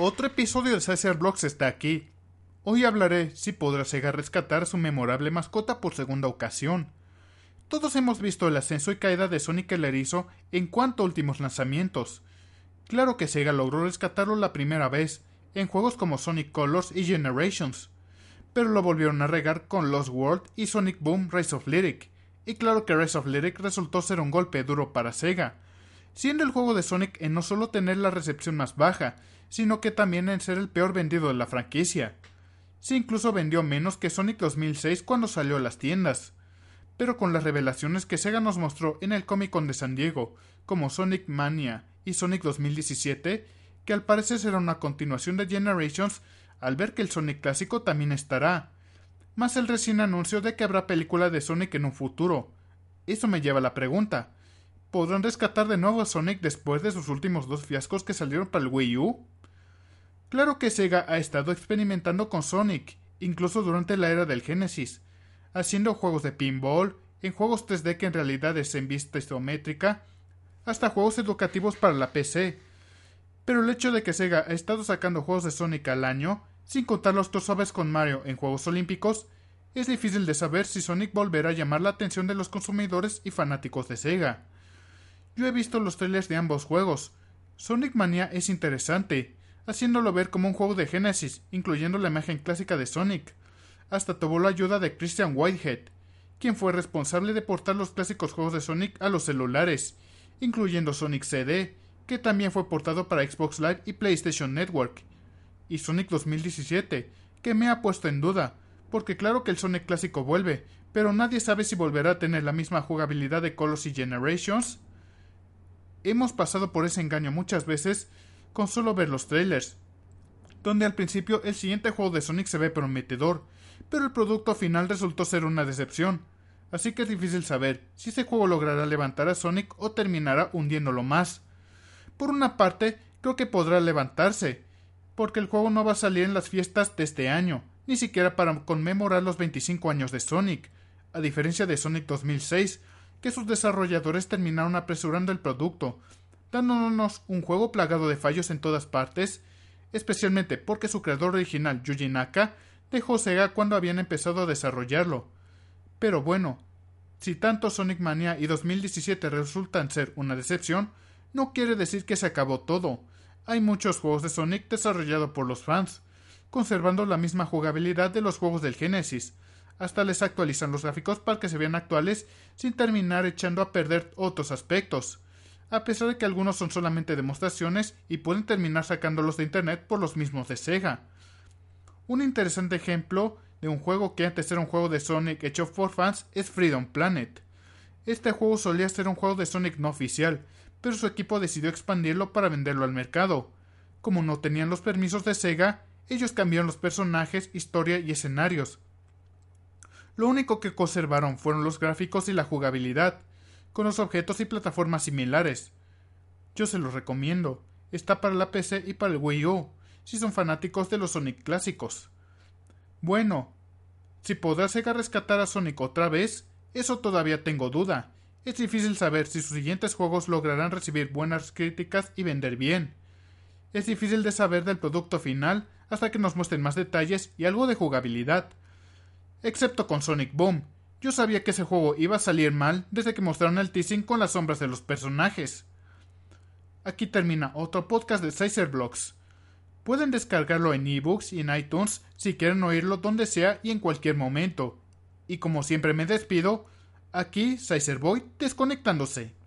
Otro episodio de Sizer Blocks está aquí. Hoy hablaré si podrá Sega rescatar a su memorable mascota por segunda ocasión. Todos hemos visto el ascenso y caída de Sonic el Erizo en cuanto a últimos lanzamientos. Claro que Sega logró rescatarlo la primera vez, en juegos como Sonic Colors y Generations, pero lo volvieron a regar con Lost World y Sonic Boom Rise of Lyric, y claro que Rise of Lyric resultó ser un golpe duro para Sega, siendo el juego de Sonic en no solo tener la recepción más baja, sino que también en ser el peor vendido de la franquicia. Se incluso vendió menos que Sonic 2006 cuando salió a las tiendas. Pero con las revelaciones que Sega nos mostró en el Comic Con de San Diego, como Sonic Mania y Sonic 2017, que al parecer será una continuación de Generations, al ver que el Sonic clásico también estará, más el recién anuncio de que habrá película de Sonic en un futuro. Eso me lleva a la pregunta, ¿podrán rescatar de nuevo a Sonic después de sus últimos dos fiascos que salieron para el Wii U? Claro que Sega ha estado experimentando con Sonic, incluso durante la era del Genesis, haciendo juegos de pinball, en juegos 3D que en realidad es en vista isométrica, hasta juegos educativos para la PC. Pero el hecho de que Sega ha estado sacando juegos de Sonic al año, sin contar los suaves con Mario en Juegos Olímpicos, es difícil de saber si Sonic volverá a llamar la atención de los consumidores y fanáticos de Sega. Yo he visto los trailers de ambos juegos. Sonic Mania es interesante, haciéndolo ver como un juego de Genesis, incluyendo la imagen clásica de Sonic. Hasta tuvo la ayuda de Christian Whitehead, quien fue responsable de portar los clásicos juegos de Sonic a los celulares, incluyendo Sonic CD, que también fue portado para Xbox Live y PlayStation Network, y Sonic 2017, que me ha puesto en duda, porque claro que el Sonic clásico vuelve, pero nadie sabe si volverá a tener la misma jugabilidad de Colors Generations. Hemos pasado por ese engaño muchas veces con solo ver los trailers, donde al principio el siguiente juego de Sonic se ve prometedor, pero el producto final resultó ser una decepción, así que es difícil saber si ese juego logrará levantar a Sonic o terminará hundiéndolo más. Por una parte, creo que podrá levantarse, porque el juego no va a salir en las fiestas de este año, ni siquiera para conmemorar los 25 años de Sonic, a diferencia de Sonic 2006, que sus desarrolladores terminaron apresurando el producto, dándonos un juego plagado de fallos en todas partes, especialmente porque su creador original, Yuji Naka, dejó Sega cuando habían empezado a desarrollarlo. Pero bueno, si tanto Sonic Mania y 2017 resultan ser una decepción, no quiere decir que se acabó todo. Hay muchos juegos de Sonic desarrollados por los fans, conservando la misma jugabilidad de los juegos del Genesis. Hasta les actualizan los gráficos para que se vean actuales sin terminar echando a perder otros aspectos a pesar de que algunos son solamente demostraciones y pueden terminar sacándolos de internet por los mismos de Sega. Un interesante ejemplo de un juego que antes era un juego de Sonic hecho por fans es Freedom Planet. Este juego solía ser un juego de Sonic no oficial, pero su equipo decidió expandirlo para venderlo al mercado. Como no tenían los permisos de Sega, ellos cambiaron los personajes, historia y escenarios. Lo único que conservaron fueron los gráficos y la jugabilidad, con los objetos y plataformas similares. Yo se los recomiendo. Está para la PC y para el Wii U, si son fanáticos de los Sonic clásicos. Bueno, si podrá Sega rescatar a Sonic otra vez, eso todavía tengo duda. Es difícil saber si sus siguientes juegos lograrán recibir buenas críticas y vender bien. Es difícil de saber del producto final hasta que nos muestren más detalles y algo de jugabilidad. Excepto con Sonic Boom, yo sabía que ese juego iba a salir mal desde que mostraron el teasing con las sombras de los personajes. Aquí termina otro podcast de Sizer Blocks. Pueden descargarlo en ebooks y en iTunes si quieren oírlo donde sea y en cualquier momento. Y como siempre me despido, aquí Sizer Boy desconectándose.